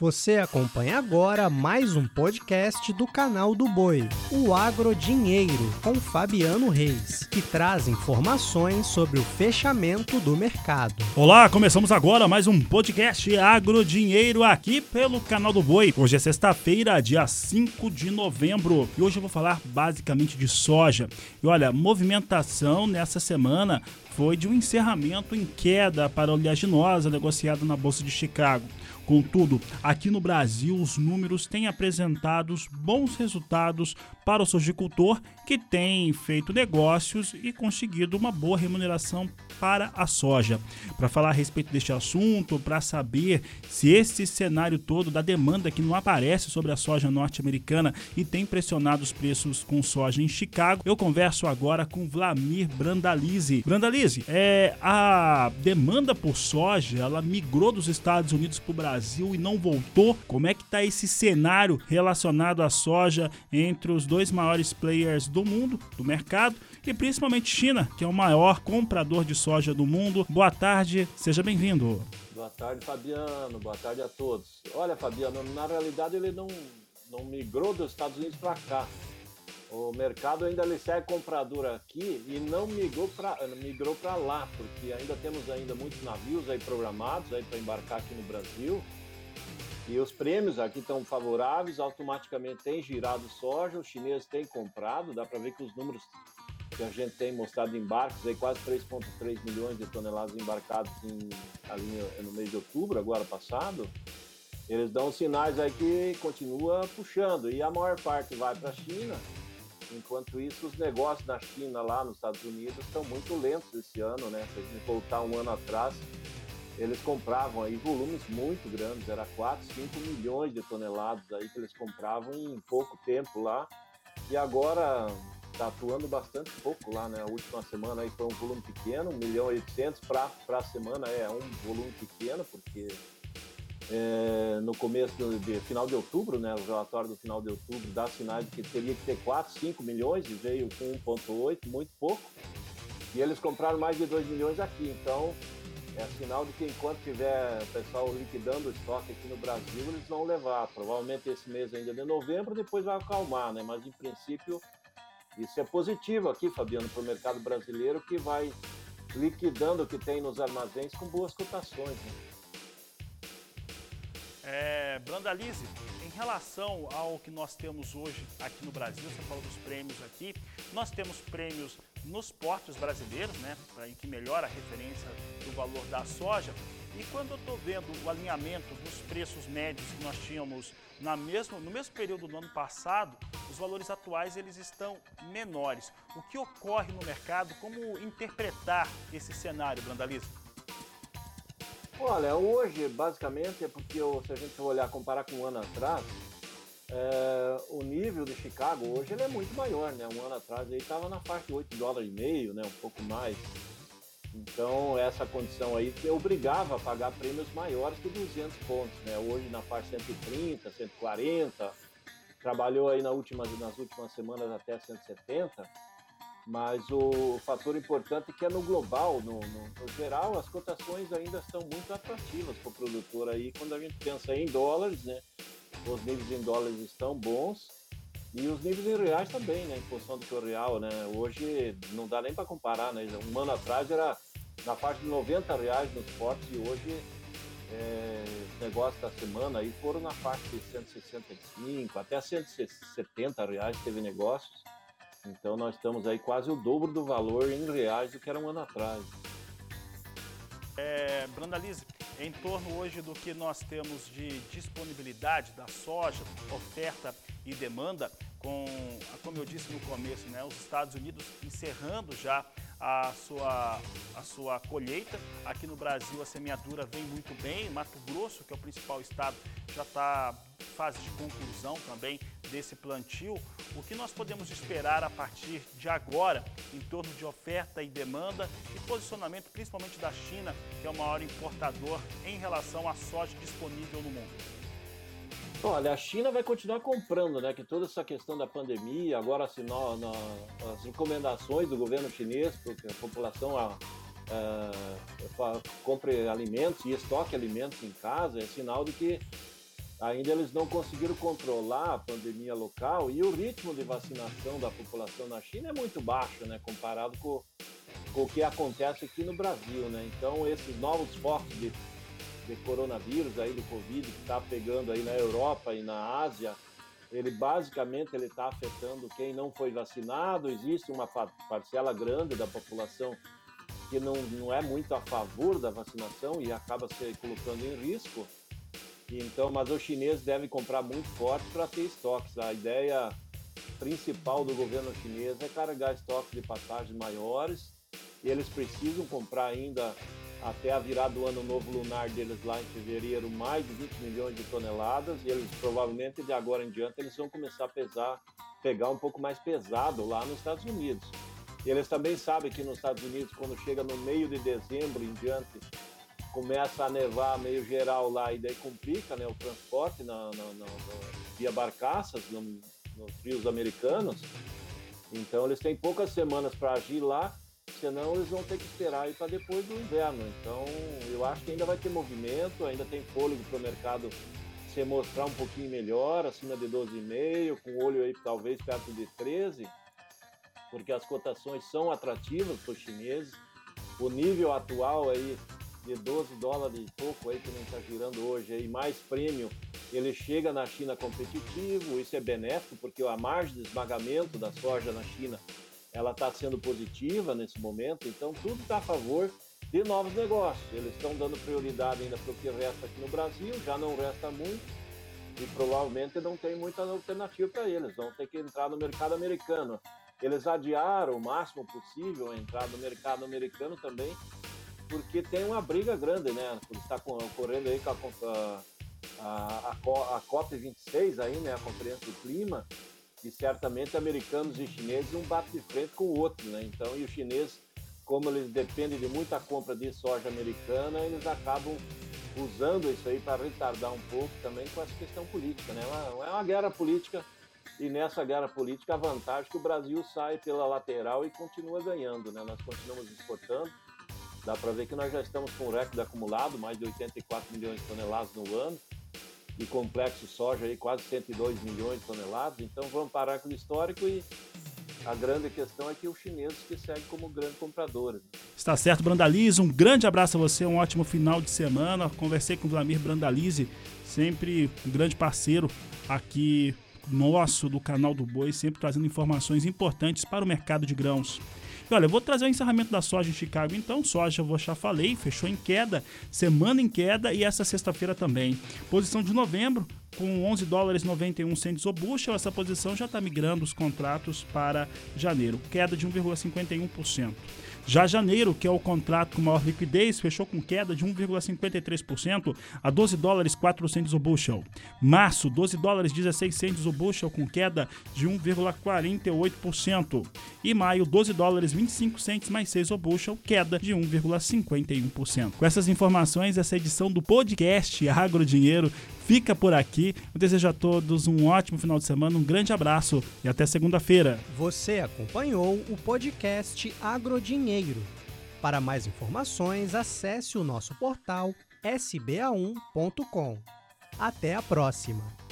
Você acompanha agora mais um podcast do canal do Boi, o Agro Dinheiro, com Fabiano Reis, que traz informações sobre o fechamento do mercado. Olá, começamos agora mais um podcast Agro Dinheiro aqui pelo canal do Boi. Hoje é sexta-feira, dia 5 de novembro, e hoje eu vou falar basicamente de soja. E olha, movimentação nessa semana foi de um encerramento em queda para a oleaginosa negociada na Bolsa de Chicago. Contudo, aqui no Brasil, os números têm apresentado bons resultados para o sojicultor que tem feito negócios e conseguido uma boa remuneração para a soja. Para falar a respeito deste assunto, para saber se esse cenário todo da demanda que não aparece sobre a soja norte-americana e tem pressionado os preços com soja em Chicago, eu converso agora com Vlamir Brandalize. Brandalize, é, a demanda por soja ela migrou dos Estados Unidos para o Brasil e não voltou. Como é que está esse cenário relacionado à soja entre os dois maiores players do do mundo, do mercado, e principalmente China, que é o maior comprador de soja do mundo. Boa tarde, seja bem-vindo. Boa tarde, Fabiano. Boa tarde a todos. Olha, Fabiano, na realidade ele não, não migrou dos Estados Unidos para cá. O mercado ainda segue comprador aqui e não migrou para migrou para lá, porque ainda temos ainda muitos navios aí programados aí para embarcar aqui no Brasil. E os prêmios aqui estão favoráveis, automaticamente tem girado soja, os chineses têm comprado, dá para ver que os números que a gente tem mostrado em embarques, aí quase 3,3 milhões de toneladas embarcados em, ali no mês de outubro, agora passado, eles dão sinais aí que continua puxando, e a maior parte vai para a China, enquanto isso os negócios na China, lá nos Estados Unidos, estão muito lentos esse ano, né? Se a gente voltar um ano atrás, eles compravam aí volumes muito grandes, era 4, 5 milhões de toneladas aí que eles compravam em pouco tempo lá. E agora está atuando bastante pouco lá, né? A última semana aí foi um volume pequeno, 1 milhão e 800 para a semana é um volume pequeno, porque é, no começo de final de outubro, né? O relatório do final de outubro dá sinais de que teria que ter 4, 5 milhões e veio com 1,8, muito pouco. E eles compraram mais de 2 milhões aqui, então é sinal de que enquanto tiver o pessoal liquidando o estoque aqui no Brasil, eles vão levar. Provavelmente esse mês ainda de novembro, depois vai acalmar, né? Mas em princípio isso é positivo aqui, Fabiano, para o mercado brasileiro que vai liquidando o que tem nos armazéns com boas cotações. Né? É, Brandalize, em relação ao que nós temos hoje aqui no Brasil, você falou dos prêmios aqui, nós temos prêmios nos portos brasileiros, né, em que melhora a referência do valor da soja. E quando eu estou vendo o alinhamento dos preços médios que nós tínhamos na mesmo, no mesmo período do ano passado, os valores atuais eles estão menores. O que ocorre no mercado? Como interpretar esse cenário, Brandaliza? Olha, hoje basicamente é porque se a gente for olhar, comparar com um ano atrás, é, o nível de Chicago hoje ele é muito maior, né? Um ano atrás ele estava na faixa de 8 dólares e meio, né? Um pouco mais. Então essa condição aí obrigava a pagar prêmios maiores que 200 pontos, né? Hoje na faixa 130, 140, trabalhou aí na última, nas últimas semanas até 170, mas o fator importante é que é no global, no, no, no geral, as cotações ainda estão muito atrativas para o produtor aí, quando a gente pensa em dólares, né? os níveis em dólares estão bons e os níveis em reais também, né? Em função do que o real, né? Hoje não dá nem para comparar, né? Um ano atrás era na faixa de 90 reais nos portos e hoje é, os negócios da semana aí foram na faixa de 165 até 170 reais teve negócios. Então nós estamos aí quase o dobro do valor em reais do que era um ano atrás. É, Brandalize, em torno hoje do que nós temos de disponibilidade da soja, oferta e demanda, com, como eu disse no começo, né, os Estados Unidos encerrando já a sua, a sua colheita. Aqui no Brasil a semeadura vem muito bem. Mato Grosso, que é o principal estado, já está em fase de conclusão também desse plantio. O que nós podemos esperar a partir de agora em torno de oferta e demanda e posicionamento principalmente da China, que é o maior importador em relação à soja disponível no mundo? Olha, a China vai continuar comprando, né? Que toda essa questão da pandemia, agora no, no, as recomendações do governo chinês, porque a população a, a, a, compre alimentos e estoque alimentos em casa, é sinal de que ainda eles não conseguiram controlar a pandemia local e o ritmo de vacinação da população na China é muito baixo, né, comparado com, com o que acontece aqui no Brasil, né? Então esses novos focos de, de coronavírus aí do Covid que está pegando aí na Europa e na Ásia, ele basicamente ele está afetando quem não foi vacinado. Existe uma parcela grande da população que não, não é muito a favor da vacinação e acaba se colocando em risco. Então, mas os chineses devem comprar muito forte para ter estoques. A ideia principal do governo chinês é carregar estoques de passagens maiores e eles precisam comprar ainda até a virada do ano novo lunar deles lá em fevereiro mais de 20 milhões de toneladas e eles provavelmente de agora em diante eles vão começar a pesar, pegar um pouco mais pesado lá nos Estados Unidos. E eles também sabem que nos Estados Unidos quando chega no meio de dezembro em diante começa a nevar meio geral lá e daí complica né, o transporte na, na, na, via barcaças no, nos rios americanos. Então eles têm poucas semanas para agir lá, senão eles vão ter que esperar aí para depois do inverno. Então eu acho que ainda vai ter movimento, ainda tem fôlego para o mercado se mostrar um pouquinho melhor, acima de 12,5, com olho aí talvez perto de 13, porque as cotações são atrativas para os chineses. O nível atual aí de 12 dólares e pouco aí que nem está girando hoje aí, mais prêmio, ele chega na China competitivo, isso é benéfico porque a margem de esmagamento da soja na China ela está sendo positiva nesse momento, então tudo está a favor de novos negócios. Eles estão dando prioridade ainda para o que resta aqui no Brasil, já não resta muito e provavelmente não tem muita alternativa para eles, vão ter que entrar no mercado americano. Eles adiaram o máximo possível a entrada no mercado americano também, porque tem uma briga grande, né? Está ocorrendo aí com a, a, a, a COP26 aí, né? A Conferência do Clima, e certamente americanos e chineses um bate de frente com o outro, né? Então, e os chineses, como eles dependem de muita compra de soja americana, eles acabam usando isso aí para retardar um pouco também com essa questão política, né? É uma guerra política e nessa guerra política a vantagem é que o Brasil sai pela lateral e continua ganhando, né? Nós continuamos exportando Dá para ver que nós já estamos com um recorde acumulado, mais de 84 milhões de toneladas no ano, e complexo soja aí quase 102 milhões de toneladas. Então vamos parar com o histórico e a grande questão é que os chineses que seguem como grandes compradores. Está certo, Brandalize. Um grande abraço a você, um ótimo final de semana. Conversei com o Vlamir Brandalize, sempre um grande parceiro aqui nosso do canal do Boi, sempre trazendo informações importantes para o mercado de grãos. E olha, eu vou trazer o encerramento da soja em Chicago então. Soja, eu já falei, fechou em queda, semana em queda e essa sexta-feira também. Posição de novembro, com 11 dólares 91 centes o bushel, essa posição já está migrando os contratos para janeiro, queda de 1,51%. Já janeiro, que é o contrato com maior liquidez, fechou com queda de 1,53% a 12 dólares 400 o bushel. Março, 12 dólares 16 centes o bushel com queda de 1,48%. E maio, 12 dólares 25 centes mais 6 o bushel, queda de 1,51%. Com essas informações, essa edição do podcast Agro Dinheiro fica por aqui. Eu desejo a todos um ótimo final de semana, um grande abraço e até segunda-feira. Você acompanhou o podcast Agrodinheiro. Para mais informações, acesse o nosso portal sba1.com. Até a próxima!